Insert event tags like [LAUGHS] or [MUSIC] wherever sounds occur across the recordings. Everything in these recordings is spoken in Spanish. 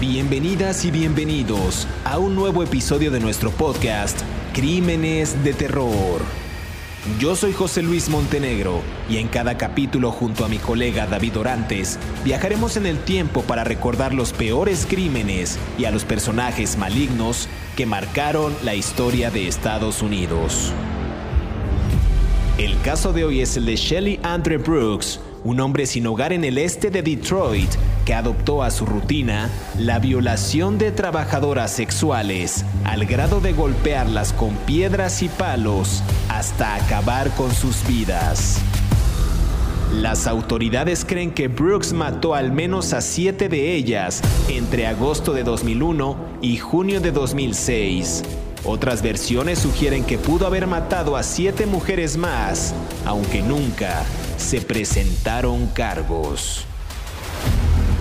Bienvenidas y bienvenidos a un nuevo episodio de nuestro podcast Crímenes de Terror. Yo soy José Luis Montenegro y en cada capítulo junto a mi colega David Orantes viajaremos en el tiempo para recordar los peores crímenes y a los personajes malignos que marcaron la historia de Estados Unidos. El caso de hoy es el de Shelley Andre Brooks, un hombre sin hogar en el este de Detroit que adoptó a su rutina la violación de trabajadoras sexuales al grado de golpearlas con piedras y palos hasta acabar con sus vidas. Las autoridades creen que Brooks mató al menos a siete de ellas entre agosto de 2001 y junio de 2006. Otras versiones sugieren que pudo haber matado a siete mujeres más, aunque nunca se presentaron cargos.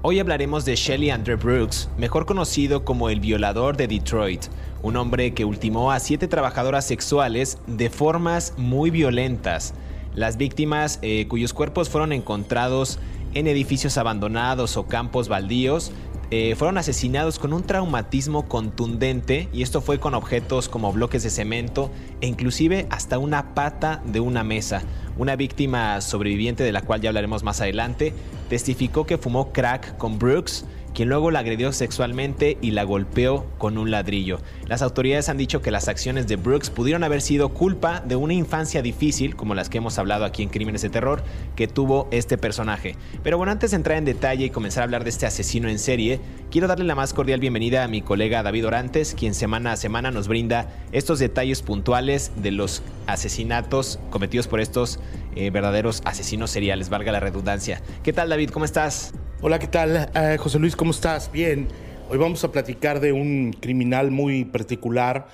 Hoy hablaremos de Shelley Andre Brooks, mejor conocido como el violador de Detroit, un hombre que ultimó a siete trabajadoras sexuales de formas muy violentas. Las víctimas, eh, cuyos cuerpos fueron encontrados en edificios abandonados o campos baldíos, eh, fueron asesinados con un traumatismo contundente y esto fue con objetos como bloques de cemento e inclusive hasta una pata de una mesa. Una víctima sobreviviente de la cual ya hablaremos más adelante testificó que fumó crack con Brooks, quien luego la agredió sexualmente y la golpeó con un ladrillo. Las autoridades han dicho que las acciones de Brooks pudieron haber sido culpa de una infancia difícil, como las que hemos hablado aquí en Crímenes de Terror, que tuvo este personaje. Pero bueno, antes de entrar en detalle y comenzar a hablar de este asesino en serie, quiero darle la más cordial bienvenida a mi colega David Orantes, quien semana a semana nos brinda estos detalles puntuales de los asesinatos cometidos por estos eh, verdaderos asesinos seriales, valga la redundancia. ¿Qué tal David? ¿Cómo estás? Hola, ¿qué tal? Eh, José Luis, ¿cómo estás? Bien. Hoy vamos a platicar de un criminal muy particular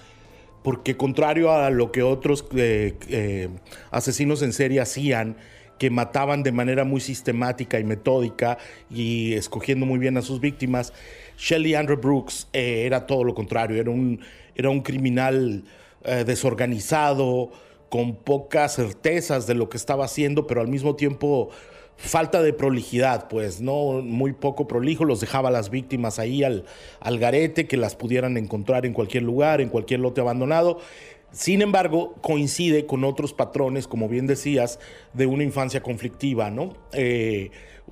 porque contrario a lo que otros eh, asesinos en serie hacían, que mataban de manera muy sistemática y metódica y escogiendo muy bien a sus víctimas, Shelley Andrew Brooks era todo lo contrario, era un, era un criminal desorganizado, con pocas certezas de lo que estaba haciendo, pero al mismo tiempo falta de prolijidad, pues, ¿no? Muy poco prolijo, los dejaba las víctimas ahí al, garete, que las pudieran encontrar en cualquier lugar, en cualquier lote abandonado. Sin embargo, coincide con otros patrones, como bien decías, de una infancia conflictiva, ¿no? Eh,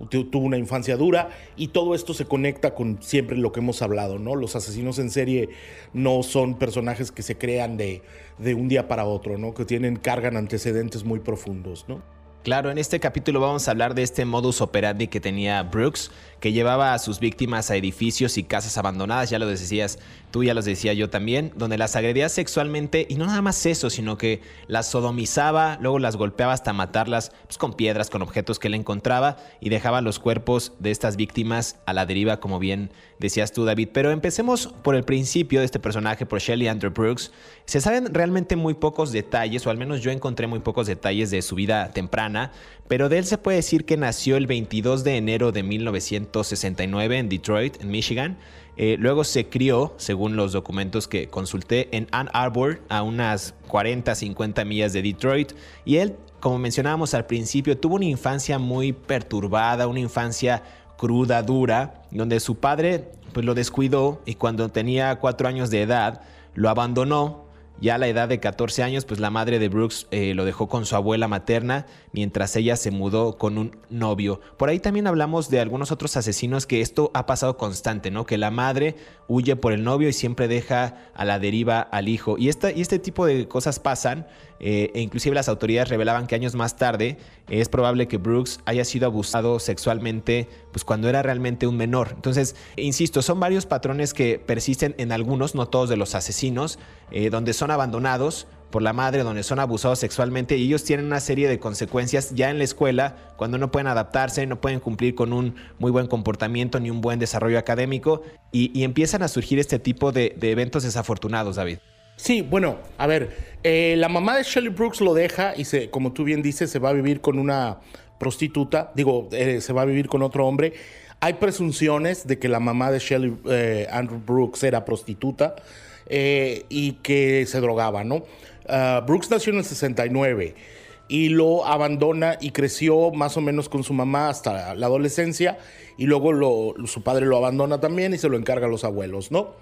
tuvo una infancia dura y todo esto se conecta con siempre lo que hemos hablado, ¿no? Los asesinos en serie no son personajes que se crean de, de un día para otro, ¿no? Que tienen, cargan antecedentes muy profundos, ¿no? Claro, en este capítulo vamos a hablar de este modus operandi que tenía Brooks, que llevaba a sus víctimas a edificios y casas abandonadas, ya lo decías tú, ya los decía yo también, donde las agredía sexualmente y no nada más eso, sino que las sodomizaba, luego las golpeaba hasta matarlas pues, con piedras, con objetos que él encontraba y dejaba los cuerpos de estas víctimas a la deriva, como bien decías tú, David. Pero empecemos por el principio de este personaje, por Shelley Andrew Brooks. Se saben realmente muy pocos detalles, o al menos yo encontré muy pocos detalles de su vida temprana, pero de él se puede decir que nació el 22 de enero de 1969 en Detroit, en Michigan. Eh, luego se crió, según los documentos que consulté, en Ann Arbor, a unas 40, 50 millas de Detroit. Y él, como mencionábamos al principio, tuvo una infancia muy perturbada, una infancia cruda, dura, donde su padre pues lo descuidó y cuando tenía cuatro años de edad lo abandonó ya a la edad de 14 años, pues la madre de Brooks eh, lo dejó con su abuela materna mientras ella se mudó con un novio. Por ahí también hablamos de algunos otros asesinos que esto ha pasado constante, ¿no? Que la madre huye por el novio y siempre deja a la deriva al hijo. Y, esta, y este tipo de cosas pasan, eh, e inclusive las autoridades revelaban que años más tarde es probable que Brooks haya sido abusado sexualmente pues cuando era realmente un menor. Entonces, insisto, son varios patrones que persisten en algunos, no todos de los asesinos, eh, donde son abandonados por la madre, donde son abusados sexualmente y ellos tienen una serie de consecuencias ya en la escuela, cuando no pueden adaptarse, no pueden cumplir con un muy buen comportamiento ni un buen desarrollo académico y, empiezan a surgir este tipo de, de eventos desafortunados, David. Sí, bueno, a ver, eh, la mamá de Shelley Brooks lo deja y se, como tú bien dices, se va a vivir con una prostituta, digo, eh, se va a vivir con otro hombre. Hay presunciones de que la mamá de Shelley eh, Andrew Brooks era prostituta y que se drogaba, ¿no? Ah, Brooks nació en el 69 y lo abandona y creció más o menos con su mamá hasta la adolescencia y luego su padre lo abandona también y se lo encarga a los abuelos, ¿no?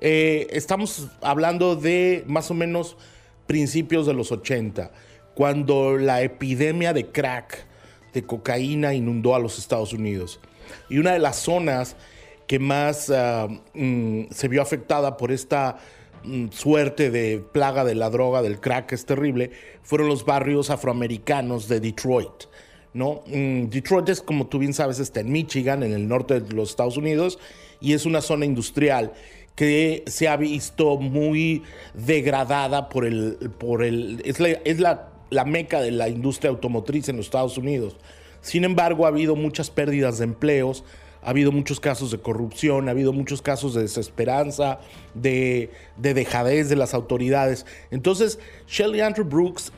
estamos hablando de más o menos principios de los 80, cuando la epidemia de crack, de cocaína, inundó a los Estados Unidos. Y una de las zonas que más ah, mm, se vio afectada por esta mm, suerte de plaga de la droga, del crack, es terrible, fueron los barrios afroamericanos de Detroit. ¿no? Mm, Detroit es, como tú bien sabes, está en Michigan, en el norte de los Estados Unidos, y es una zona industrial que se ha visto muy degradada por el... Por el es la, es la, la meca de la industria automotriz en los Estados Unidos. Sin embargo, ha habido muchas pérdidas de empleos, ha habido muchos casos de corrupción, ha habido muchos casos de desesperanza, de, de dejadez de las autoridades. Entonces, Shelly Andrew Brooks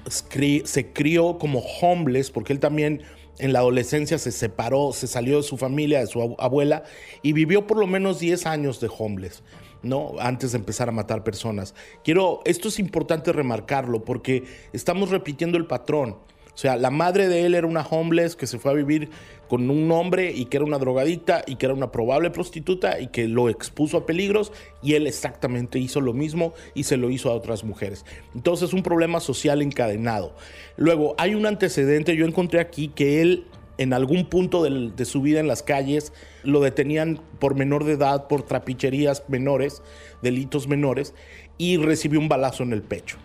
se crió como homeless, porque él también en la adolescencia se separó, se salió de su familia, de su abuela, y vivió por lo menos 10 años de homeless. ¿No? Antes de empezar a matar personas. Quiero, esto es importante remarcarlo porque estamos repitiendo el patrón. O sea, la madre de él era una homeless que se fue a vivir con un hombre y que era una drogadita y que era una probable prostituta y que lo expuso a peligros y él exactamente hizo lo mismo y se lo hizo a otras mujeres. Entonces, un problema social encadenado. Luego, hay un antecedente, yo encontré aquí que él en algún punto de su vida en las calles lo detenían por menor de edad, por trapicherías menores, delitos menores, y recibió un balazo en el pecho.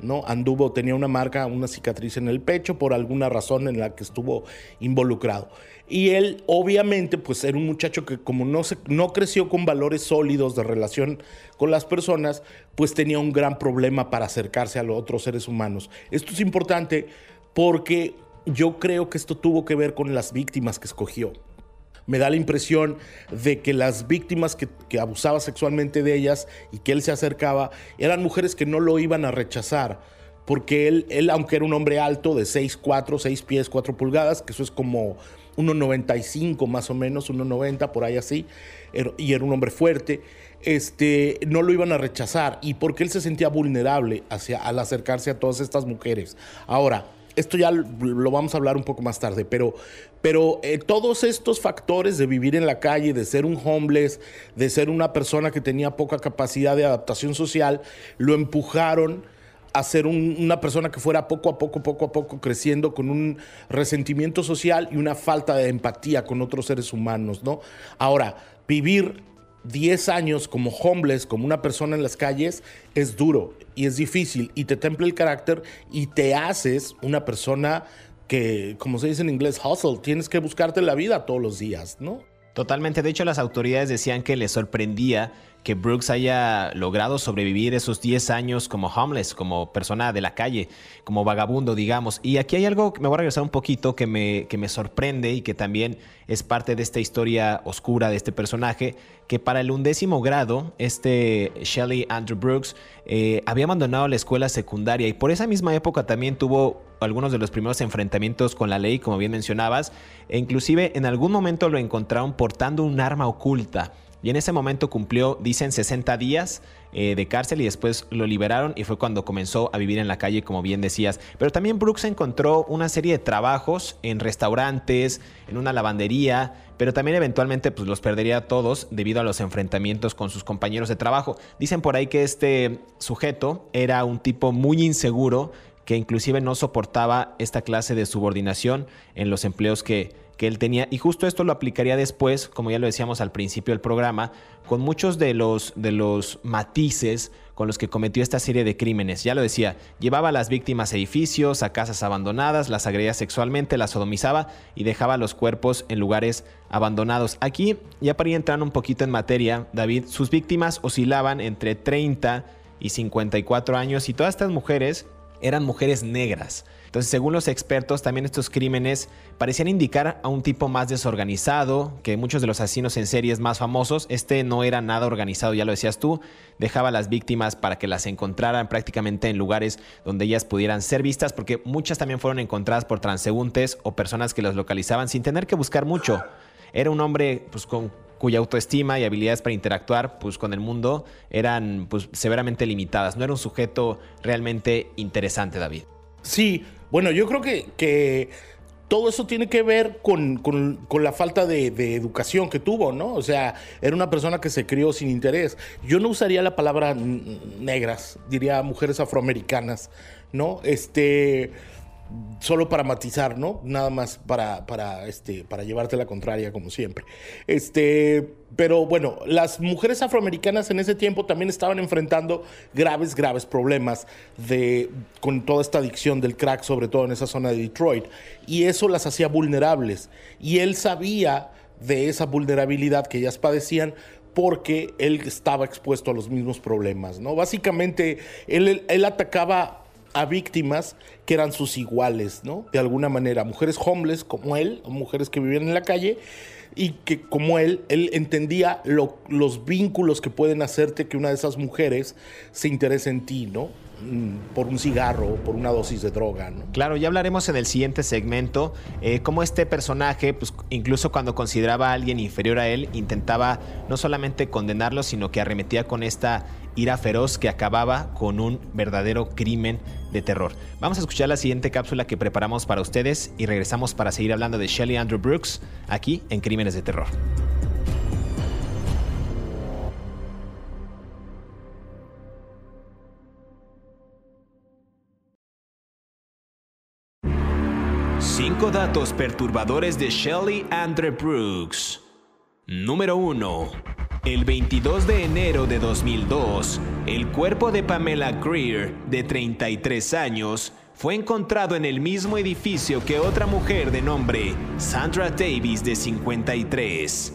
¿no? Anduvo, tenía una marca, una cicatriz en el pecho por alguna razón en la que estuvo involucrado. Y él, obviamente, pues era un muchacho que como no, se, no creció con valores sólidos de relación con las personas, pues tenía un gran problema para acercarse a los otros seres humanos. Esto es importante porque yo creo que esto tuvo que ver con las víctimas que escogió. Me da la impresión de que las víctimas que, abusaba sexualmente de ellas y que él se acercaba eran mujeres que no lo iban a rechazar porque él, él, aunque era un hombre alto de 6'4, 6 pies, 4 pulgadas, que eso es como 1,95 más o menos, 1,90 por ahí así, er, y era un hombre fuerte, este, no lo iban a rechazar y porque él se sentía vulnerable hacia, al acercarse a todas estas mujeres. Ahora, esto ya lo vamos a hablar un poco más tarde, pero, pero eh, todos estos factores de vivir en la calle, de ser un homeless, de ser una persona que tenía poca capacidad de adaptación social, lo empujaron a ser una persona que fuera poco a poco, poco a poco creciendo con un resentimiento social y una falta de empatía con otros seres humanos, ¿no? Ahora, vivir 10 años como homeless, como una persona en las calles, es duro y es difícil y te templa el carácter y te haces una persona que, como se dice en inglés, hustle, tienes que buscarte la vida todos los días, ¿no? Totalmente, de hecho las autoridades decían que les sorprendía que Brooks haya logrado sobrevivir esos 10 años como homeless, como persona de la calle, como vagabundo, digamos. Y aquí hay algo que me voy a regresar un poquito que me, que me sorprende y que también es parte de esta historia oscura de este personaje, que para el undécimo grado, este Shelley Andrew Brooks eh, había abandonado la escuela secundaria y por esa misma época también tuvo algunos de los primeros enfrentamientos con la ley, como bien mencionabas, e inclusive en algún momento lo encontraron portando un arma oculta. Y en ese momento cumplió, dicen, 60 días eh, de cárcel y después lo liberaron y fue cuando comenzó a vivir en la calle, como bien decías. Pero también Brooks encontró una serie de trabajos en restaurantes, en una lavandería, pero también eventualmente pues, los perdería todos debido a los enfrentamientos con sus compañeros de trabajo. Dicen por ahí que este sujeto era un tipo muy inseguro que inclusive no soportaba esta clase de subordinación en los empleos que, que él tenía. Y justo esto lo aplicaría después, como ya lo decíamos al principio del programa, con muchos de los, de los matices con los que cometió esta serie de crímenes. Ya lo decía, llevaba a las víctimas a edificios, a casas abandonadas, las agredía sexualmente, las sodomizaba y dejaba los cuerpos en lugares abandonados. Aquí, ya para ir entrando un poquito en materia, David, sus víctimas oscilaban entre 30 y 54 años y todas estas mujeres eran mujeres negras. Entonces, según los expertos, también estos crímenes parecían indicar a un tipo más desorganizado, que muchos de los asesinos en series más famosos, este no era nada organizado, ya lo decías tú, dejaba a las víctimas para que las encontraran prácticamente en lugares donde ellas pudieran ser vistas, porque muchas también fueron encontradas por transeúntes o personas que las localizaban sin tener que buscar mucho. Era un hombre pues, con cuya autoestima y habilidades para interactuar pues, con el mundo eran pues, severamente limitadas. No era un sujeto realmente interesante, David. Sí, bueno, yo creo que, todo eso tiene que ver con, la falta de, educación que tuvo, ¿no? O sea, era una persona que se crió sin interés. Yo no usaría la palabra negras, diría mujeres afroamericanas, ¿no? Este solo para matizar, ¿no? Nada más para, para, este, para llevarte la contraria, como siempre. Este, pero bueno, las mujeres afroamericanas en ese tiempo también estaban enfrentando graves, graves problemas de, con toda esta adicción del crack, sobre todo en esa zona de Detroit. Y eso las hacía vulnerables. Y él sabía de esa vulnerabilidad que ellas padecían porque él estaba expuesto a los mismos problemas, ¿no? Básicamente, él, él atacaba a víctimas que eran sus iguales, ¿no? De alguna manera, mujeres homeless como él, mujeres que vivían en la calle y que como él, él entendía los vínculos que pueden hacerte que una de esas mujeres se interese en ti, ¿no? Mm, por un cigarro, por una dosis de droga. ¿no? Claro, ya hablaremos en el siguiente segmento eh, cómo este personaje, pues, incluso cuando consideraba a alguien inferior a él, intentaba no solamente condenarlo, sino que arremetía con esta ira feroz que acababa con un verdadero crimen de terror. Vamos a escuchar la siguiente cápsula que preparamos para ustedes y regresamos para seguir hablando de Shelley Andrew Brooks aquí en Crímenes de Terror. Cinco datos perturbadores de Shelley Andrew Brooks. Número 1. El 22 de enero de 2002, el cuerpo de Pamela Greer, de 33 años, fue encontrado en el mismo edificio que otra mujer de nombre Sandra Davis, de 53.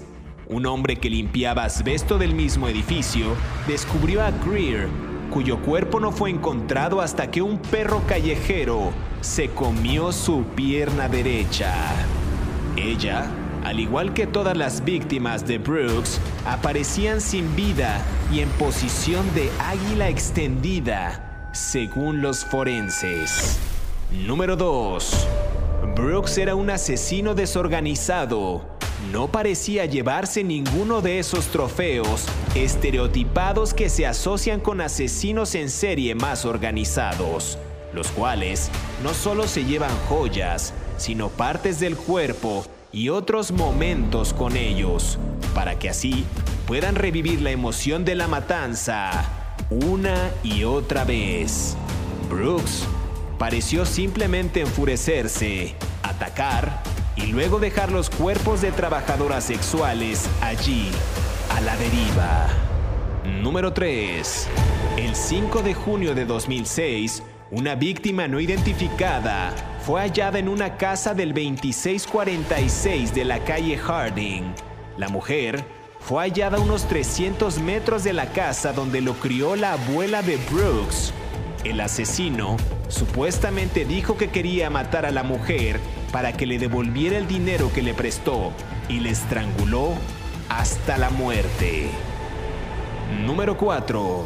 Un hombre que limpiaba asbesto del mismo edificio descubrió a Greer, cuyo cuerpo no fue encontrado hasta que un perro callejero se comió su pierna derecha. Ella al igual que todas las víctimas de Brooks, aparecían sin vida y en posición de águila extendida, según los forenses. Número 2. Brooks era un asesino desorganizado. No parecía llevarse ninguno de esos trofeos estereotipados que se asocian con asesinos en serie más organizados, los cuales no solo se llevan joyas, sino partes del cuerpo y otros momentos con ellos, para que así puedan revivir la emoción de la matanza una y otra vez. Brooks pareció simplemente enfurecerse, atacar y luego dejar los cuerpos de trabajadoras sexuales allí, a la deriva. Número 3. El 5 de junio de 2006, una víctima no identificada fue hallada en una casa del 2646 de la calle Harding. La mujer fue hallada a unos 300 metros de la casa donde lo crió la abuela de Brooks. El asesino supuestamente dijo que quería matar a la mujer para que le devolviera el dinero que le prestó y le estranguló hasta la muerte. Número 4.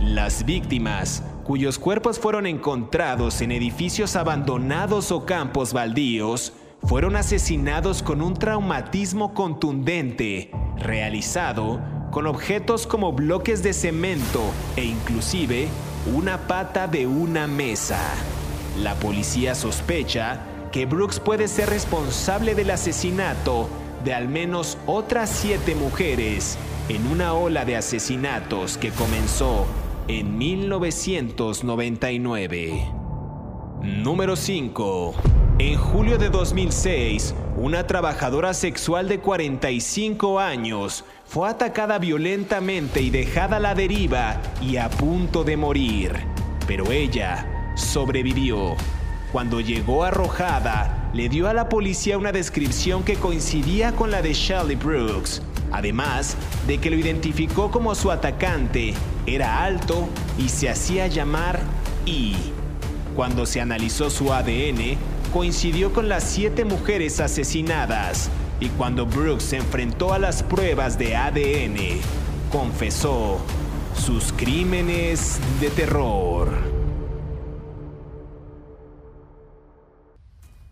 Las víctimas cuyos cuerpos fueron encontrados en edificios abandonados o campos baldíos, fueron asesinados con un traumatismo contundente, realizado con objetos como bloques de cemento e inclusive una pata de una mesa. La policía sospecha que Brooks puede ser responsable del asesinato de al menos otras siete mujeres en una ola de asesinatos que comenzó en 1999. Número 5. En julio de 2006, una trabajadora sexual de 45 años fue atacada violentamente y dejada a la deriva y a punto de morir. Pero ella sobrevivió. Cuando llegó arrojada, le dio a la policía una descripción que coincidía con la de Shelley Brooks, además de que lo identificó como su atacante, era alto y se hacía llamar E. Cuando se analizó su ADN, coincidió con las siete mujeres asesinadas y cuando Brooks se enfrentó a las pruebas de ADN, confesó sus crímenes de terror.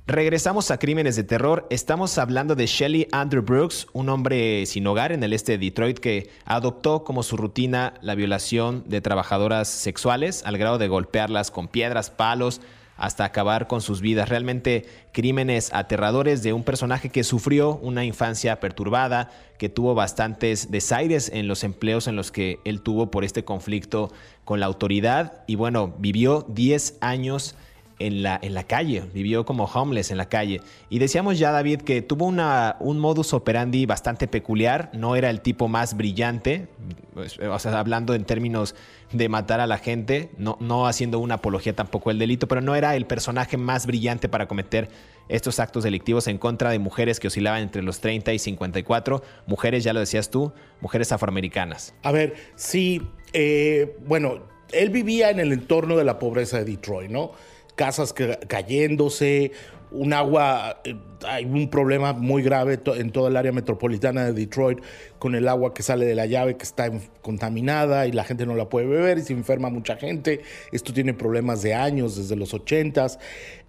Regresamos a Crímenes de Terror. Estamos hablando de Shelly Andrew Brooks, un hombre sin hogar en el este de Detroit que adoptó como su rutina la violación de trabajadoras sexuales al grado de golpearlas con piedras, palos, hasta acabar con sus vidas. Realmente crímenes aterradores de un personaje que sufrió una infancia perturbada, que tuvo bastantes desaires en los empleos en los que él tuvo por este conflicto con la autoridad y bueno, vivió 10 años en la, en la calle, vivió como homeless en la calle. Y decíamos ya, David, que tuvo una, un modus operandi bastante peculiar, no era el tipo más brillante, pues, o sea, hablando en términos de matar a la gente, no, no haciendo una apología tampoco del delito, pero no era el personaje más brillante para cometer estos actos delictivos en contra de mujeres que oscilaban entre los 30 y 54, mujeres, ya lo decías tú, mujeres afroamericanas. A ver, sí, eh, bueno, él vivía en el entorno de la pobreza de Detroit, ¿no? Casas cayéndose, un agua, eh, hay un problema muy grave en toda el área metropolitana de Detroit con el agua que sale de la llave que está contaminada y la gente no la puede beber y se enferma mucha gente. Esto tiene problemas de años, desde los 80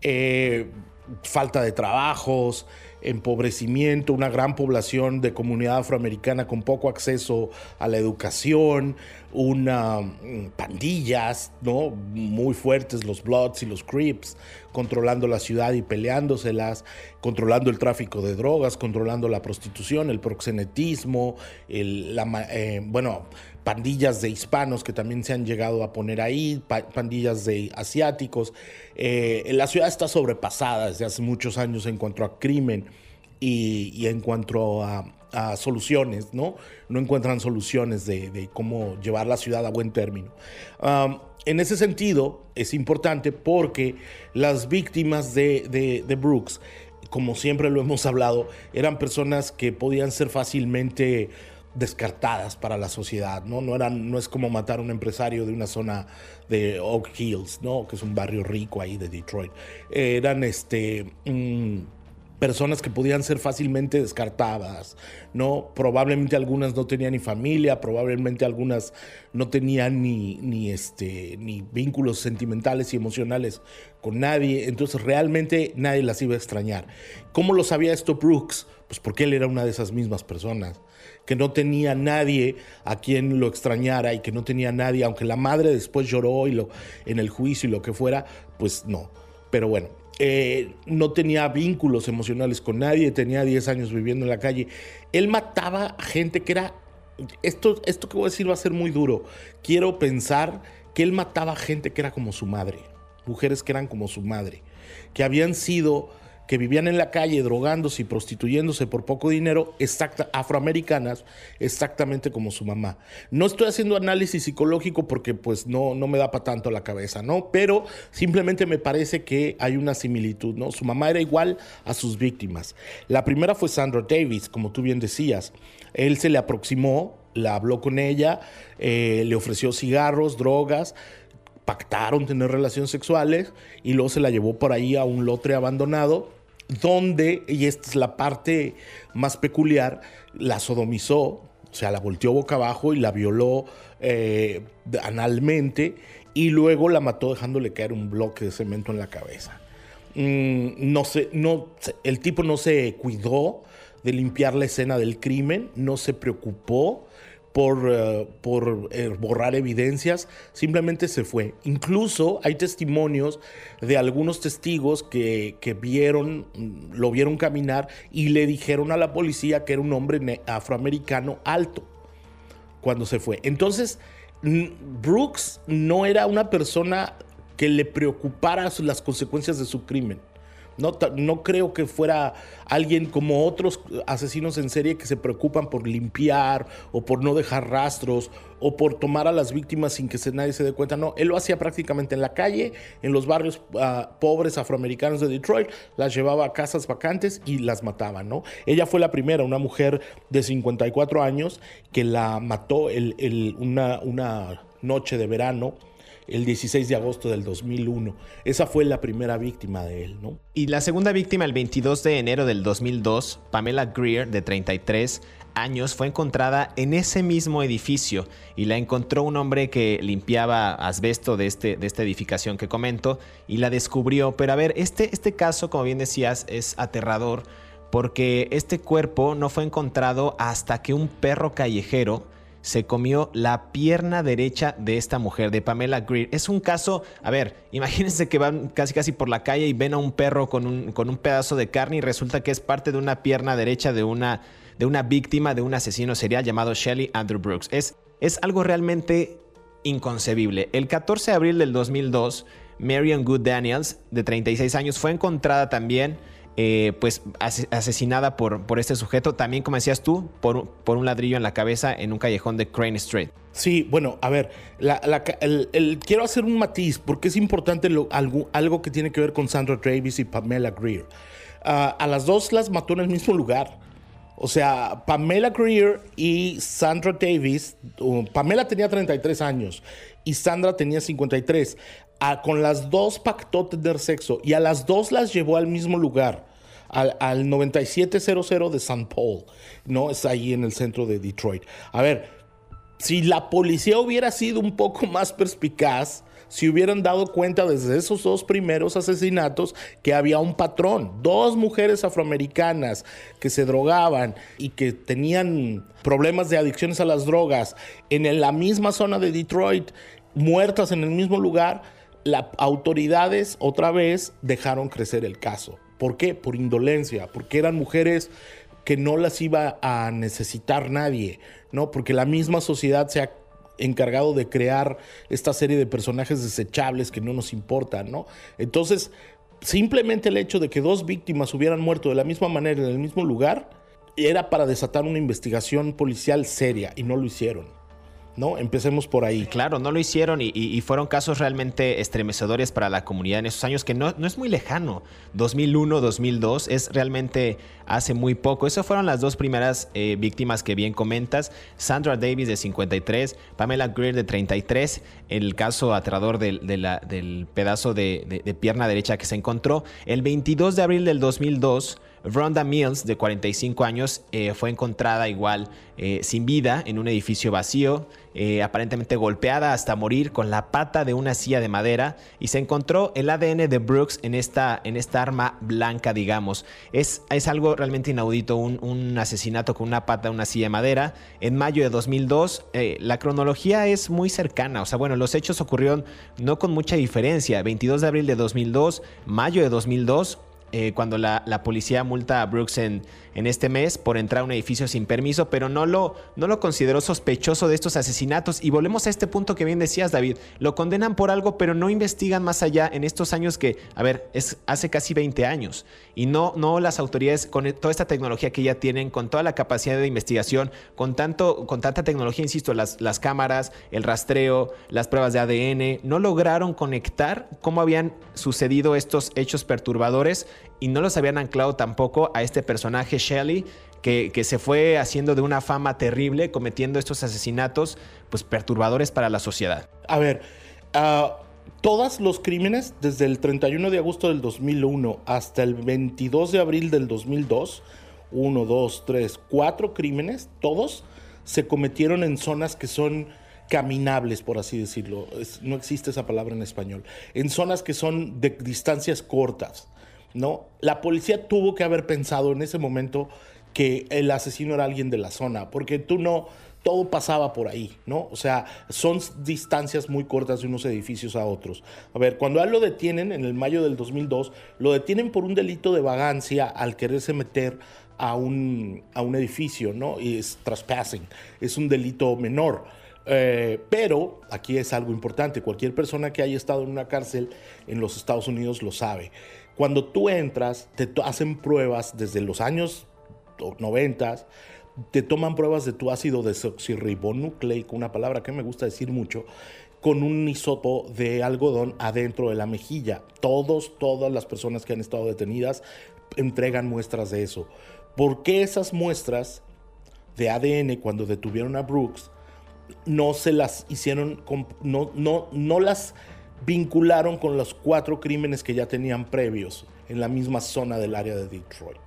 eh, falta de trabajos, empobrecimiento, una gran población de comunidad afroamericana con poco acceso a la educación, una mm, pandillas, ¿no? Muy fuertes los Bloods y los Crips, controlando la ciudad y peleándoselas, controlando el tráfico de drogas, controlando la prostitución, el proxenetismo, el, la, eh, bueno, pandillas de hispanos que también se han llegado a poner ahí, pandillas de asiáticos. Eh, la ciudad está sobrepasada desde hace muchos años en cuanto a crimen y, en cuanto a, soluciones, ¿no? No encuentran soluciones de, cómo llevar la ciudad a buen término. en ese sentido, es importante porque las víctimas de, de Brooks, como siempre lo hemos hablado, eran personas que podían ser fácilmente descartadas para la sociedad, ¿no? No, eran, no es como matar a un empresario de una zona de Oak Hills, ¿no? Que es un barrio rico ahí de Detroit. eran este, mm, personas que podían ser fácilmente descartadas, ¿no? Probablemente algunas no tenían ni familia, probablemente algunas no tenían ni, ni, este, ni vínculos sentimentales y emocionales con nadie, entonces realmente nadie las iba a extrañar. ¿Cómo lo sabía esto Brooks? Pues porque él era una de esas mismas personas que no tenía nadie a quien lo extrañara y que no tenía nadie, aunque la madre después lloró y lo, en el juicio y lo que fuera, pues no. Pero bueno, eh, no tenía vínculos emocionales con nadie, tenía 10 años viviendo en la calle. Él mataba a gente que era... Esto, esto que voy a decir va a ser muy duro. Quiero pensar que él mataba a gente que era como su madre, mujeres que eran como su madre, que habían sido que vivían en la calle drogándose y prostituyéndose por poco dinero, exacta, afroamericanas, exactamente como su mamá. No estoy haciendo análisis psicológico porque pues no, no me da para tanto la cabeza, ¿no? Pero simplemente me parece que hay una similitud, ¿no? Su mamá era igual a sus víctimas. La primera fue Sandra Davis, como tú bien decías. Él se le aproximó, la habló con ella, eh, le ofreció cigarros, drogas, pactaron tener relaciones sexuales y luego se la llevó por ahí a un lotre abandonado donde, y esta es la parte más peculiar, la sodomizó, o sea, la volteó boca abajo y la violó eh, analmente y luego la mató dejándole caer un bloque de cemento en la cabeza. Mm, no sé, no, el tipo no se cuidó de limpiar la escena del crimen, no se preocupó por, eh, por eh, borrar evidencias, simplemente se fue. Incluso hay testimonios de algunos testigos que, que, vieron, mm, lo vieron caminar y le dijeron a la policía que era un hombre afroamericano alto cuando se fue. Entonces, Brooks no era una persona que le preocupara las consecuencias de su crimen. No, creo que fuera alguien como otros asesinos en serie que se preocupan por limpiar o por no dejar rastros o por tomar a las víctimas sin que nadie se dé cuenta. No, él lo hacía prácticamente en la calle, en los barrios ah, pobres afroamericanos de Detroit, las llevaba a casas vacantes y las mataba, ¿no? Ella fue la primera, una mujer de 54 años que la mató una, una noche de verano el 16 de agosto del 2001. Esa fue la primera víctima de él, ¿no? Y la segunda víctima el 22 de enero del 2002, Pamela Greer, de 33 años, fue encontrada en ese mismo edificio y la encontró un hombre que limpiaba asbesto de, este, de esta edificación que comento y la descubrió. Pero a ver, este, este caso, como bien decías, es aterrador porque este cuerpo no fue encontrado hasta que un perro callejero se comió la pierna derecha de esta mujer, de Pamela Greer. Es un caso, a ver, imagínense que van casi casi por la calle y ven a un perro con un, con un pedazo de carne y resulta que es parte de una pierna derecha de una, de una víctima de un asesino serial llamado Shelly Andrew Brooks. Es, es algo realmente inconcebible. El 14 de abril del 2002, Marion Good Daniels, de 36 años, fue encontrada también eh, pues asesinada por, por este sujeto, también como decías tú, por, por un ladrillo en la cabeza en un callejón de Crane Street. Sí, bueno, a ver, quiero hacer un matiz porque es importante algo, algo, que tiene que ver con Sandra Davis y Pamela Greer. Ah, a las dos las mató en el mismo lugar. O sea, Pamela Greer y Sandra Davis, Pamela tenía 33 años y Sandra tenía 53 con las dos pactó tener sexo y a las dos las llevó al mismo lugar, al, al 9700 de St. Paul, ¿no? Es ahí en el centro de Detroit. A ver, si la policía hubiera sido un poco más perspicaz, si hubieran dado cuenta desde esos dos primeros asesinatos que había un patrón, dos mujeres afroamericanas que se drogaban y que tenían problemas de adicciones a las drogas en la misma zona de Detroit, muertas en el mismo lugar, las autoridades otra vez dejaron crecer el caso. ¿Por qué? Por indolencia, porque eran mujeres que no las iba a necesitar nadie, ¿no? Porque la misma sociedad se ha encargado de crear esta serie de personajes desechables que no nos importan, ¿no? Entonces, simplemente el hecho de que dos víctimas hubieran muerto de la misma manera en el mismo lugar era para desatar una investigación policial seria y no lo hicieron. ¿No? Empecemos por ahí. Claro, no lo hicieron y, fueron casos realmente estremecedores para la comunidad en esos años que no, no, es muy lejano. 2001, 2002 es realmente hace muy poco. Esas fueron las dos primeras eh, víctimas que bien comentas. Sandra Davis de 53, Pamela Greer de 33, el caso aterrador del, del pedazo de, de pierna derecha que se encontró. El 22 de abril del 2002 Rhonda Mills, de 45 años, eh, fue encontrada igual eh, sin vida en un edificio vacío, eh, aparentemente golpeada hasta morir con la pata de una silla de madera y se encontró el ADN de Brooks en esta, en esta arma blanca, digamos. Es, es algo realmente inaudito, un, un, asesinato con una pata de una silla de madera. En mayo de 2002, la cronología es muy cercana, o sea, bueno, los hechos ocurrieron no con mucha diferencia. 22 de abril de 2002, mayo de 2002, eh, cuando la, policía multa a Brooks en, en, este mes por entrar a un edificio sin permiso, pero no lo, no lo consideró sospechoso de estos asesinatos. Y volvemos a este punto que bien decías, David. Lo condenan por algo, pero no investigan más allá en estos años que, a ver, es hace casi 20 años. Y no, no las autoridades, con toda esta tecnología que ya tienen, con toda la capacidad de investigación, con, tanto, con tanta tecnología, insisto, las, las cámaras, el rastreo, las pruebas de ADN, no lograron conectar cómo habían sucedido estos hechos perturbadores y no los habían anclado tampoco a este personaje Shelley que, que, se fue haciendo de una fama terrible cometiendo estos asesinatos pues perturbadores para la sociedad. A ver, uh, todos los crímenes desde el 31 de agosto del 2001 hasta el 22 de abril del 2002, uno, dos, tres, cuatro crímenes, todos se cometieron en zonas que son caminables, por así decirlo. no existe esa palabra en español. En zonas que son de distancias cortas. ¿No? La policía tuvo que haber pensado en ese momento que el asesino era alguien de la zona, porque tú no, todo pasaba por ahí, ¿no? O sea, son distancias muy cortas de unos edificios a otros. A ver, cuando él lo detienen en el mayo del 2002, lo detienen por un delito de vagancia al quererse meter a un, a un edificio, ¿no? Y es trespassing, es un delito menor. Eh, pero aquí es algo importante, cualquier persona que haya estado en una cárcel en los Estados Unidos lo sabe. Cuando tú entras, te hacen pruebas desde los años 90, te toman pruebas de tu ácido desoxirribonucleico, una palabra que me gusta decir mucho, con un hisopo de algodón adentro de la mejilla. Todos, todas las personas que han estado detenidas entregan muestras de eso. ¿Por qué esas muestras de ADN cuando detuvieron a Brooks no se las hicieron, no, no, no las vincularon con los cuatro crímenes que ya tenían previos en la misma zona del área de Detroit.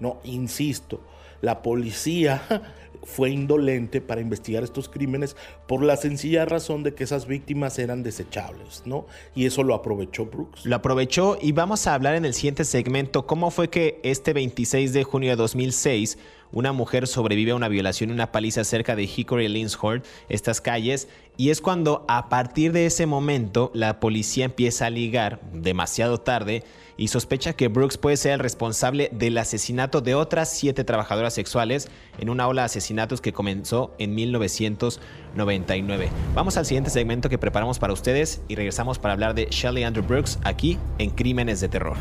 No, insisto, la policía [LAUGHS] fue indolente para investigar estos crímenes por la sencilla razón de que esas víctimas eran desechables, ¿no? Y eso lo aprovechó Brooks. Lo aprovechó y vamos a hablar en el siguiente segmento cómo fue que este 26 de junio de 2006 una mujer sobrevive a una violación y una paliza cerca de Hickory Linshorn, estas calles, y es cuando a partir de ese momento la policía empieza a ligar demasiado tarde y sospecha que Brooks puede ser el responsable del asesinato de otras siete trabajadoras sexuales en una ola de asesinatos que comenzó en 1999. Vamos al siguiente segmento que preparamos para ustedes y regresamos para hablar de Shelley Andrew Brooks aquí en Crímenes de Terror.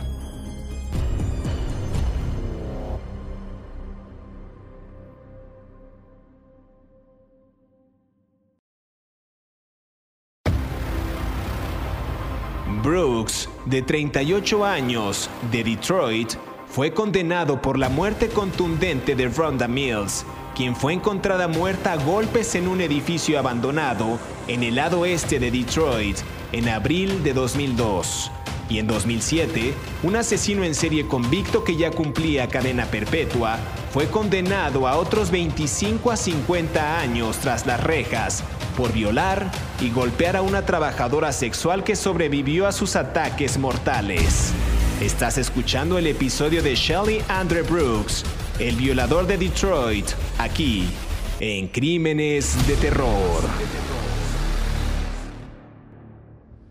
Brooks, de 38 años, de Detroit, fue condenado por la muerte contundente de Rhonda Mills, quien fue encontrada muerta a golpes en un edificio abandonado en el lado oeste de Detroit en abril de 2002. Y en 2007, un asesino en serie convicto que ya cumplía cadena perpetua fue condenado a otros 25 a 50 años tras las rejas por violar y golpear a una trabajadora sexual que sobrevivió a sus ataques mortales. Estás escuchando el episodio de Shelly Andre Brooks, el violador de Detroit, aquí en Crímenes de Terror.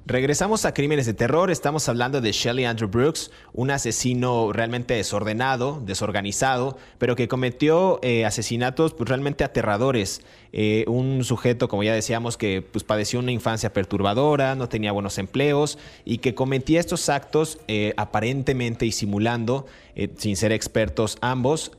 Regresamos a Crímenes de Terror. Estamos hablando de Shelley Andrew Brooks, un asesino realmente desordenado, desorganizado, pero que cometió eh, asesinatos pues, realmente aterradores. Eh, un sujeto, como ya decíamos, que pues, padeció una infancia perturbadora, no tenía buenos empleos y que cometía estos actos eh, aparentemente y simulando, sin ser expertos ambos,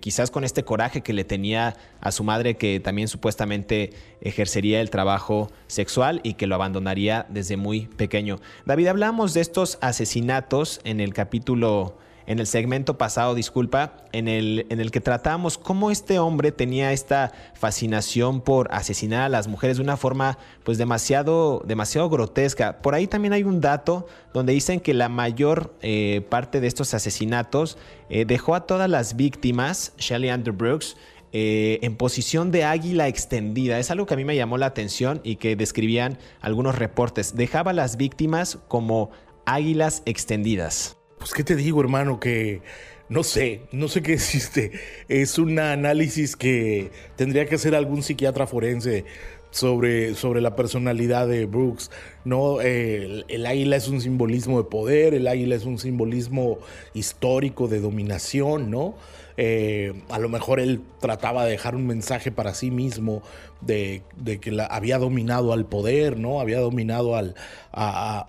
quizás con este coraje que le tenía a su madre, que también supuestamente ejercería el trabajo sexual y que lo abandonaría desde muy pequeño. David, hablamos de estos asesinatos en el capítulo, en el segmento pasado, disculpa, en el, en el que tratamos cómo este hombre tenía esta fascinación por asesinar a las mujeres de una forma pues demasiado, demasiado grotesca. Por ahí también hay un dato donde dicen que la mayor eh, parte de estos asesinatos eh, dejó a todas las víctimas, Shelley Andrew Brooks, eh, en posición de águila extendida. Es algo que a mí me llamó la atención y que describían algunos reportes. Dejaba a las víctimas como águilas extendidas. Pues qué te digo, hermano, que no sé, no sé qué [LAUGHS] existe. Es un análisis que tendría que hacer algún psiquiatra forense sobre, sobre la personalidad de Brooks. ¿no? el, águila es un simbolismo de poder, el águila es un simbolismo histórico de dominación, ¿no? Eh, a lo mejor él trataba de dejar un mensaje para sí mismo de, que la, había dominado al poder, ¿no? Había dominado al, a,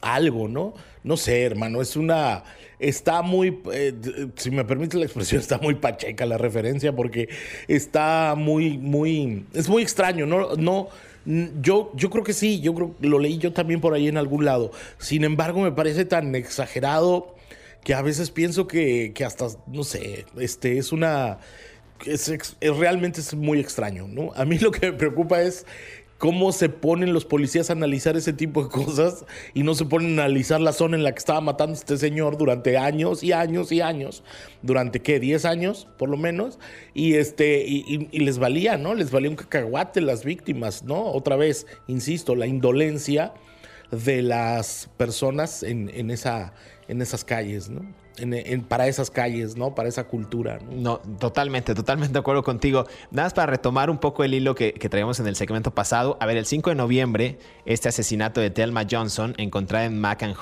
algo, ¿no? No sé, hermano, es una... Está muy, eh, si me permite la expresión, [LAUGHS] está muy pacheca la referencia porque está muy, muy, es muy extraño, ¿no? No, yo, yo creo que sí, yo lo leí yo también por ahí en algún lado. Sin embargo, me parece tan exagerado que a veces pienso que, hasta, no sé, este, es una... Es, realmente es muy extraño, ¿no? A mí lo que me preocupa es cómo se ponen los policías a analizar ese tipo de cosas y no se ponen a analizar la zona en la que estaba matando este señor durante años y años y años. ¿Durante qué? ¿10 años, por lo menos? Y, este, y, les valía, ¿no? Les valía un cacahuate las víctimas, ¿no? Otra vez, insisto, la indolencia de las personas en, en, esa, en esas calles, ¿no? Para esas calles, ¿no? Para esa cultura. ¿no? totalmente, totalmente de acuerdo contigo. Nada más para retomar un poco el hilo que, traíamos en el segmento pasado. A ver, el 5 de noviembre, este asesinato de Thelma Johnson, encontrada en Mac and,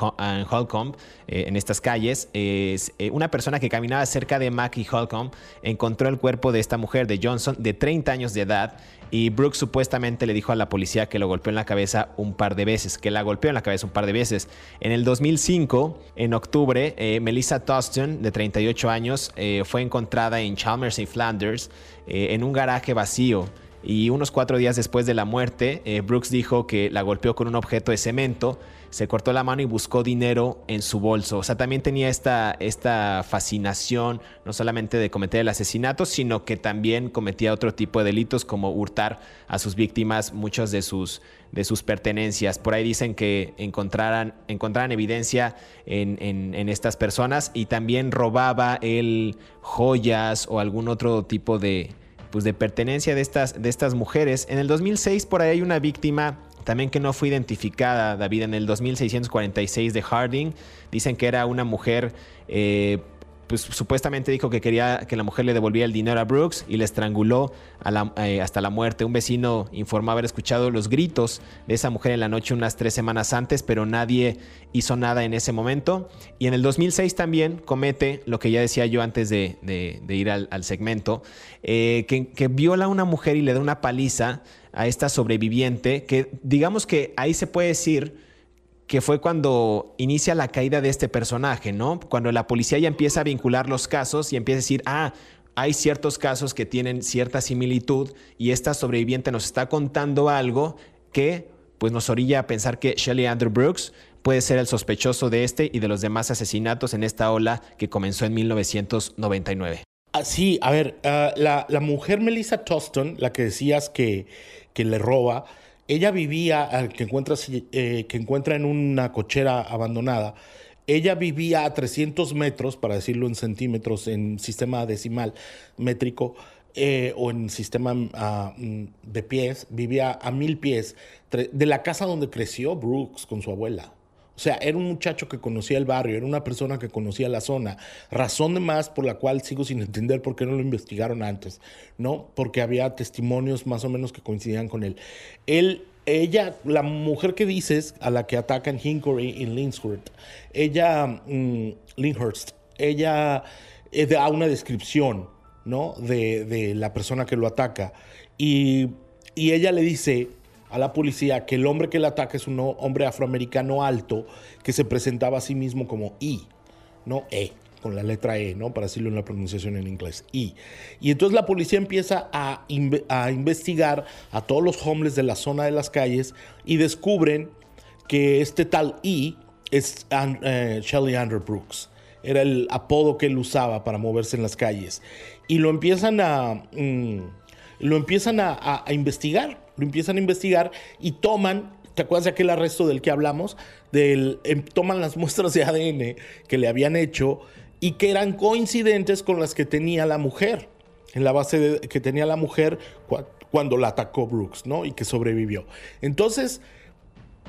Holcomb, eh, en estas calles, es eh, una persona que caminaba cerca de Mac y Holcomb, encontró el cuerpo de esta mujer, de Johnson, de 30 años de edad, y Brooks supuestamente le dijo a la policía que lo golpeó en la cabeza un par de veces, que la golpeó en la cabeza un par de veces. En el 2005, en octubre, eh, Melissa Toston, de 38 años, eh, fue encontrada en Chalmers y Flanders eh, en un garaje vacío. y unos cuatro días después de la muerte, Brooks dijo que la golpeó con un objeto de cemento, se cortó la mano y buscó dinero en su bolso. O sea, también tenía esta, esta fascinación, no solamente de cometer el asesinato, sino que también cometía otro tipo de delitos como hurtar a sus víctimas muchas de sus, de sus pertenencias. Por ahí dicen que encontraran, encontraran evidencia en, en, estas personas y también robaba él joyas o algún otro tipo de, pues de pertenencia de estas, de estas mujeres. En el 2006 por ahí hay una víctima también que no fue identificada, David, en el 2646 de Harding. Dicen que era una mujer eh, pues supuestamente dijo que quería que la mujer le devolviera el dinero a Brooks y le estranguló eh, hasta la muerte. Un vecino informó haber escuchado los gritos de esa mujer en la noche unas tres semanas antes, pero nadie hizo nada en ese momento. Y en el 2006 también comete lo que ya decía yo antes de, ir al, segmento, eh, que, que viola a una mujer y le da una paliza a esta sobreviviente, que digamos que ahí se puede decir que fue cuando inicia la caída de este personaje, ¿no? Cuando la policía ya empieza a vincular los casos y empieza a decir, ah, hay ciertos casos que tienen cierta similitud y esta sobreviviente nos está contando algo que pues nos orilla a pensar que Shelley Andrew Brooks puede ser el sospechoso de este y de los demás asesinatos en esta ola que comenzó en 1999. Ah, sí, a ver, ah, la, mujer Melissa Toston, la que decías que, que le roba, ella vivía, que, eh, que encuentra en una cochera abandonada, ella vivía a 300 metros, para decirlo en centímetros, en sistema decimal métrico, eh, o en sistema ah, mm, de pies, vivía a mil pies de la casa donde creció Brooks con su abuela. O sea, era un muchacho que conocía el barrio, era una persona que conocía la zona. Razón de más por la cual sigo sin entender por qué no lo investigaron antes, ¿no? Porque había testimonios más o menos que coincidían con él. Él, ella, la mujer que dices, a la que atacan Hinkory en Linshurst, ella, mm, ella eh, da una descripción, ¿no? De, de, la persona que lo ataca. Y, y ella le dice a la policía que el hombre que le ataca es un hombre afroamericano alto que se presentaba a sí mismo como I, no E, con la letra E, ¿no? Para decirlo en la pronunciación en inglés, I. Y entonces la policía empieza a, investigar a todos los hombres de la zona de las calles y descubren que este tal I es eh, Shelly Andrew Brooks. Era el apodo que él usaba para moverse en las calles. Y lo empiezan a, mm, lo empiezan a investigar lo empiezan a investigar y toman, ¿te acuerdas de aquel arresto del que hablamos? Del, em, toman las muestras de ADN que le habían hecho y que eran coincidentes con las que tenía la mujer, en la base que tenía la mujer cuando la atacó Brooks, ¿no? Y que sobrevivió. Entonces,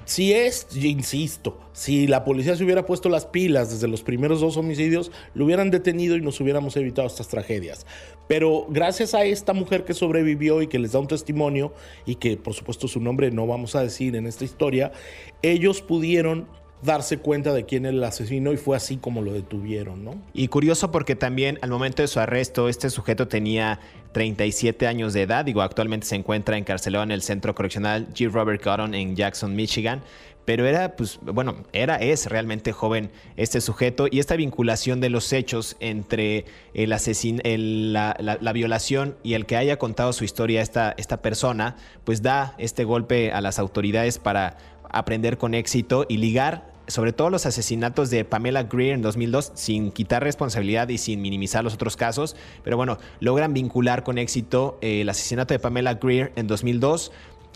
si es, insisto, si la policía se hubiera puesto las pilas desde los primeros dos homicidios, lo hubieran detenido y nos hubiéramos evitado estas tragedias. Pero gracias a esta mujer que sobrevivió y que les da un testimonio y que por supuesto su nombre no vamos a decir en esta historia, ellos pudieron darse cuenta de quién era el asesino y fue así como lo detuvieron, ¿no? Y curioso porque también al momento de su arresto este sujeto tenía 37 años de edad, digo, actualmente se encuentra encarcelado en el Centro Correccional G. Robert Cotton en Jackson, Michigan, pero era, pues, bueno, era, es realmente joven este sujeto y esta vinculación de los hechos entre el asesin la, la, violación y el que haya contado su historia esta, esta persona, pues da este golpe a las autoridades para aprender con éxito y ligar sobre todo los asesinatos de Pamela Greer en 2002, sin quitar responsabilidad y sin minimizar los otros casos, pero bueno, logran vincular con éxito eh, el asesinato de Pamela Greer en 2002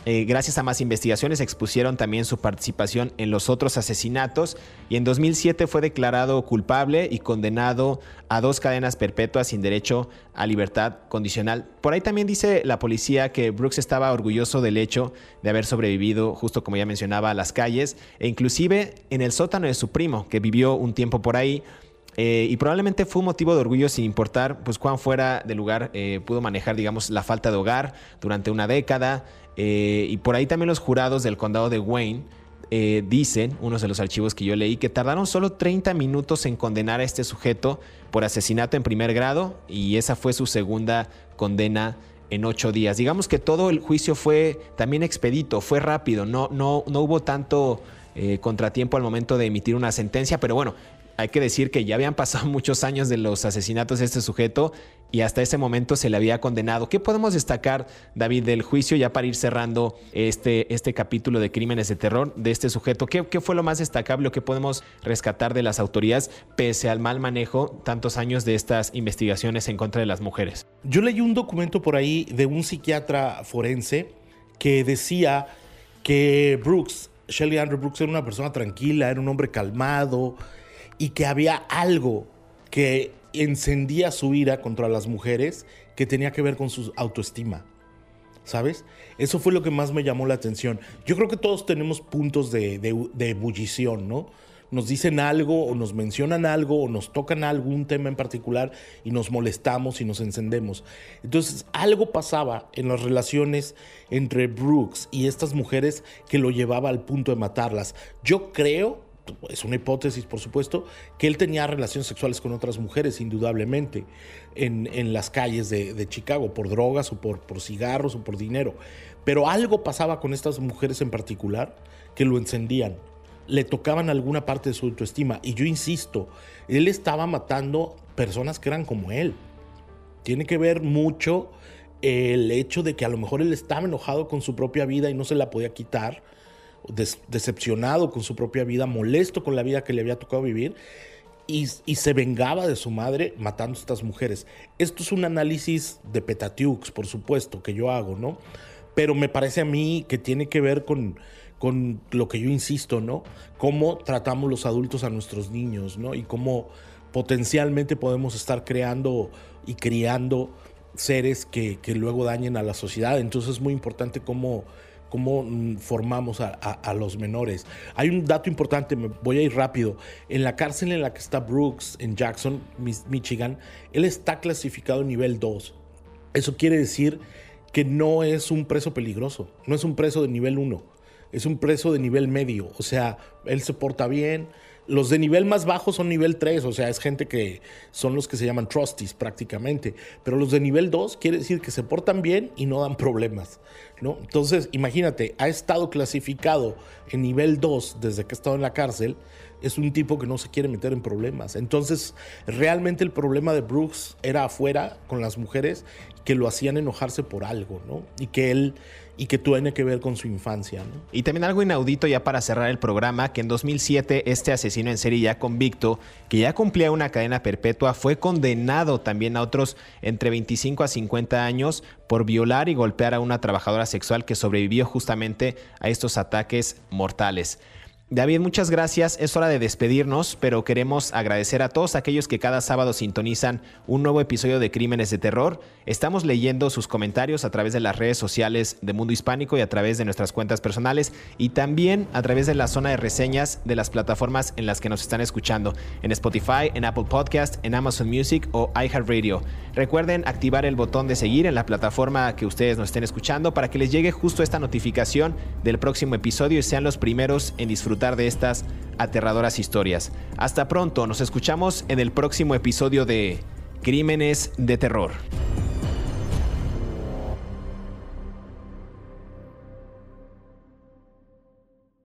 eh, gracias a más investigaciones expusieron también su participación en los otros asesinatos y en 2007 fue declarado culpable y condenado a dos cadenas perpetuas sin derecho a libertad condicional. Por ahí también dice la policía que Brooks estaba orgulloso del hecho de haber sobrevivido, justo como ya mencionaba, a las calles e inclusive en el sótano de su primo, que vivió un tiempo por ahí. Eh, y probablemente fue un motivo de orgullo sin importar pues cuán fuera de lugar eh, pudo manejar digamos la falta de hogar durante una década eh, y por ahí también los jurados del condado de Wayne eh, dicen, unos de los archivos que yo leí, que tardaron solo 30 minutos en condenar a este sujeto por asesinato en primer grado y esa fue su segunda condena en ocho días. Digamos que todo el juicio fue también expedito, fue rápido, no, no, no hubo tanto eh, contratiempo al momento de emitir una sentencia, pero bueno, hay que decir que ya habían pasado [LAUGHS] muchos años de los asesinatos de este sujeto y hasta ese momento se le había condenado. ¿Qué podemos destacar, David, del juicio ya para ir cerrando este, este capítulo de crímenes de terror de este sujeto? ¿Qué, ¿Qué, fue lo más destacable o qué podemos rescatar de las autoridades pese al mal manejo tantos años de estas investigaciones en contra de las mujeres? Yo leí un documento por ahí de un psiquiatra forense que decía que Brooks, Shelley Andrew Brooks, era una persona tranquila, era un hombre calmado y que había algo que encendía su ira contra las mujeres que tenía que ver con su autoestima. ¿Sabes? Eso fue lo que más me llamó la atención. Yo creo que todos tenemos puntos de, ebullición, ¿no? Nos dicen algo o nos mencionan algo o nos tocan algún tema en particular y nos molestamos y nos encendemos. Entonces, algo pasaba en las relaciones entre Brooks y estas mujeres que lo llevaba al punto de matarlas. Yo creo es una hipótesis, por supuesto, que él tenía relaciones sexuales con otras mujeres, indudablemente, en, las calles de, Chicago, por drogas o por, por cigarros o por dinero. Pero algo pasaba con estas mujeres en particular que lo encendían, le tocaban alguna parte de su autoestima. Y yo insisto, él estaba matando personas que eran como él. Tiene que ver mucho el hecho de que a lo mejor él estaba enojado con su propia vida y no se la podía quitar decepcionado con su propia vida, molesto con la vida que le había tocado vivir. Y, se vengaba de su madre matando a estas mujeres. Esto es un análisis de Petatiux, por supuesto, que yo hago, ¿no? Pero me parece a mí que tiene que ver con, con lo que yo insisto, ¿no? Cómo tratamos los adultos a nuestros niños, ¿no? Y cómo potencialmente podemos estar creando y criando seres que, que luego dañen a la sociedad. Entonces es muy importante cómo cómo mm, formamos a, los menores. Hay un dato importante, me voy a ir rápido. En la cárcel en la que está Brooks, en Jackson, Michigan, él está clasificado nivel 2. Eso quiere decir que no es un preso peligroso, no es un preso de nivel 1, es un preso de nivel medio. O sea, él se porta bien, los de nivel más bajo son nivel 3, o sea, es gente que son los que se llaman trustees prácticamente. Pero los de nivel 2 quiere decir que se portan bien y no dan problemas. ¿no? Entonces, imagínate, ha estado clasificado en nivel 2 desde que ha estado en la cárcel. Es un tipo que no se quiere meter en problemas. Entonces, realmente el problema de Brooks era afuera con las mujeres que lo hacían enojarse por algo, ¿no? Y que él y que tiene que ver con su infancia. Y también algo inaudito ya para cerrar el programa, que en 2007 este asesino en serie ya convicto, que ya cumplía una cadena perpetua, fue condenado también a otros entre 25 a 50 años por violar y golpear a una trabajadora sexual que sobrevivió justamente a estos ataques mortales. David, muchas gracias. Es hora de despedirnos, pero queremos agradecer a todos aquellos que cada sábado sintonizan un nuevo episodio de Crímenes de Terror. Estamos leyendo sus comentarios a través de las redes sociales de Mundo Hispánico y a través de nuestras cuentas personales y también a través de la zona de reseñas de las plataformas en las que nos están escuchando, en Spotify, en Apple Podcast, en Amazon Music o iHeartRadio. Recuerden activar el botón de seguir en la plataforma que ustedes nos estén escuchando para que les llegue justo esta notificación del próximo episodio y sean los primeros en de estas aterradoras historias. Hasta pronto, nos escuchamos en el próximo episodio de Crímenes de Terror.